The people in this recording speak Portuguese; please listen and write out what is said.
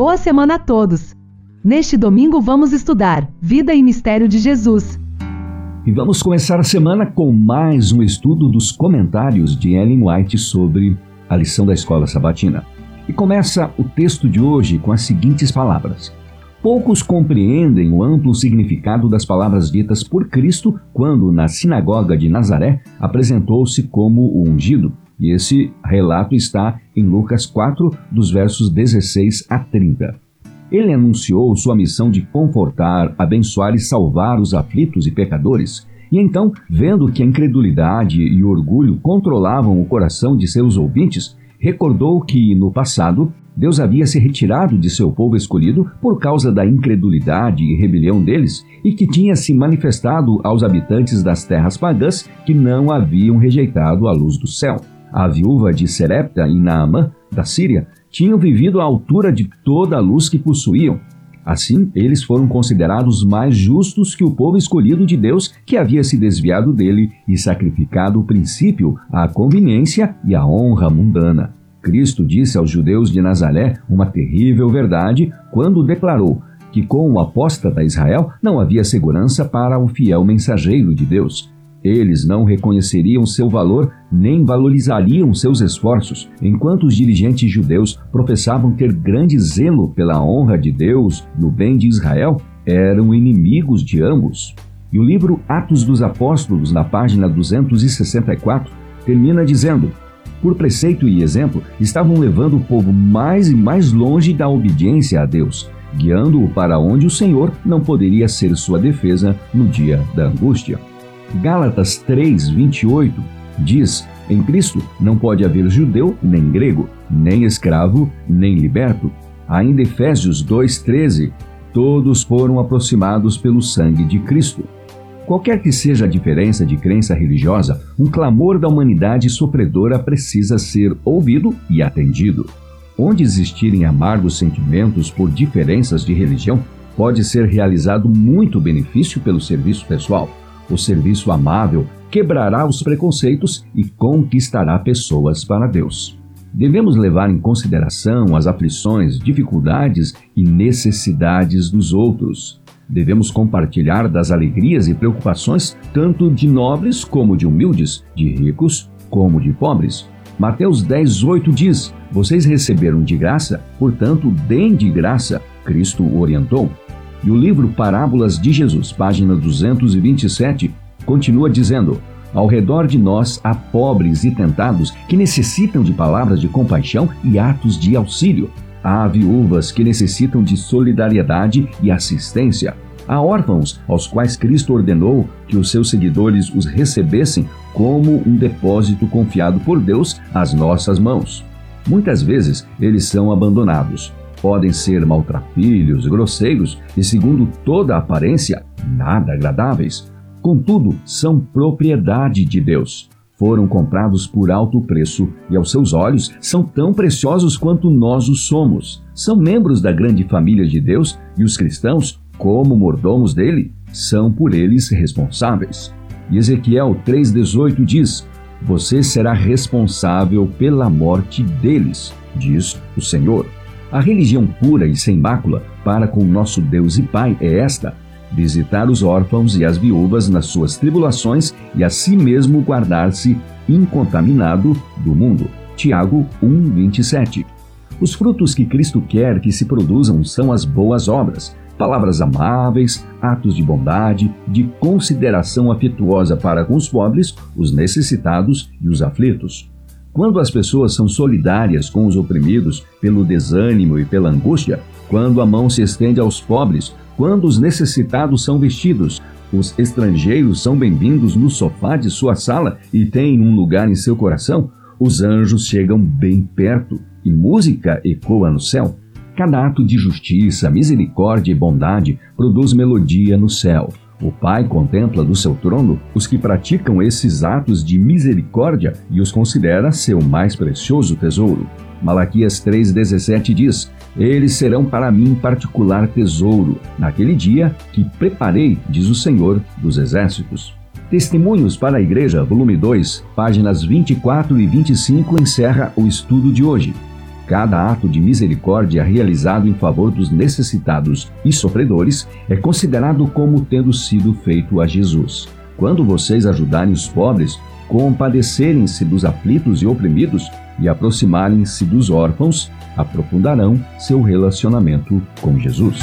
boa semana a todos! Neste domingo vamos estudar Vida e Mistério de Jesus. E vamos começar a semana com mais um estudo dos comentários de Ellen White sobre a lição da escola sabatina. E começa o texto de hoje com as seguintes palavras: Poucos compreendem o amplo significado das palavras ditas por Cristo quando, na sinagoga de Nazaré, apresentou-se como o ungido. E esse relato está em Lucas 4, dos versos 16 a 30. Ele anunciou sua missão de confortar, abençoar e salvar os aflitos e pecadores. E então, vendo que a incredulidade e o orgulho controlavam o coração de seus ouvintes, recordou que, no passado, Deus havia se retirado de seu povo escolhido por causa da incredulidade e rebelião deles e que tinha se manifestado aos habitantes das terras pagãs que não haviam rejeitado a luz do céu. A viúva de Serepta e Naamã, da Síria, tinham vivido à altura de toda a luz que possuíam. Assim, eles foram considerados mais justos que o povo escolhido de Deus que havia se desviado dele e sacrificado o princípio, a conveniência e a honra mundana. Cristo disse aos judeus de Nazaré uma terrível verdade quando declarou que com o apóstata Israel não havia segurança para o fiel mensageiro de Deus. Eles não reconheceriam seu valor nem valorizariam seus esforços, enquanto os dirigentes judeus professavam ter grande zelo pela honra de Deus no bem de Israel, eram inimigos de ambos. E o livro Atos dos Apóstolos, na página 264, termina dizendo: por preceito e exemplo, estavam levando o povo mais e mais longe da obediência a Deus, guiando-o para onde o Senhor não poderia ser sua defesa no dia da angústia. Gálatas 3, 28 diz: Em Cristo não pode haver judeu nem grego, nem escravo nem liberto. Ainda Efésios 2,13: Todos foram aproximados pelo sangue de Cristo. Qualquer que seja a diferença de crença religiosa, um clamor da humanidade sofredora precisa ser ouvido e atendido. Onde existirem amargos sentimentos por diferenças de religião, pode ser realizado muito benefício pelo serviço pessoal. O serviço amável quebrará os preconceitos e conquistará pessoas para Deus. Devemos levar em consideração as aflições, dificuldades e necessidades dos outros. Devemos compartilhar das alegrias e preocupações tanto de nobres como de humildes, de ricos como de pobres. Mateus 10, 8 diz: Vocês receberam de graça, portanto, deem de graça. Cristo orientou. E o livro Parábolas de Jesus, página 227, continua dizendo: Ao redor de nós há pobres e tentados que necessitam de palavras de compaixão e atos de auxílio. Há viúvas que necessitam de solidariedade e assistência. Há órfãos aos quais Cristo ordenou que os seus seguidores os recebessem como um depósito confiado por Deus às nossas mãos. Muitas vezes eles são abandonados. Podem ser maltrapilhos, grosseiros e, segundo toda aparência, nada agradáveis. Contudo, são propriedade de Deus foram comprados por alto preço e, aos seus olhos, são tão preciosos quanto nós o somos. São membros da grande família de Deus e os cristãos, como mordomos dele, são por eles responsáveis. E Ezequiel 3,18 diz: Você será responsável pela morte deles, diz o Senhor. A religião pura e sem mácula para com nosso Deus e Pai é esta: visitar os órfãos e as viúvas nas suas tribulações e a si mesmo guardar-se incontaminado do mundo. Tiago 1:27. Os frutos que Cristo quer que se produzam são as boas obras, palavras amáveis, atos de bondade, de consideração afetuosa para com os pobres, os necessitados e os aflitos. Quando as pessoas são solidárias com os oprimidos pelo desânimo e pela angústia, quando a mão se estende aos pobres, quando os necessitados são vestidos, os estrangeiros são bem-vindos no sofá de sua sala e têm um lugar em seu coração, os anjos chegam bem perto e música ecoa no céu. Cada ato de justiça, misericórdia e bondade produz melodia no céu. O Pai contempla do seu trono os que praticam esses atos de misericórdia e os considera seu mais precioso tesouro. Malaquias 3,17 diz: Eles serão para mim particular tesouro, naquele dia que preparei, diz o Senhor dos Exércitos. Testemunhos para a Igreja, volume 2, páginas 24 e 25, encerra o estudo de hoje. Cada ato de misericórdia realizado em favor dos necessitados e sofredores é considerado como tendo sido feito a Jesus. Quando vocês ajudarem os pobres, compadecerem-se dos aflitos e oprimidos e aproximarem-se dos órfãos, aprofundarão seu relacionamento com Jesus.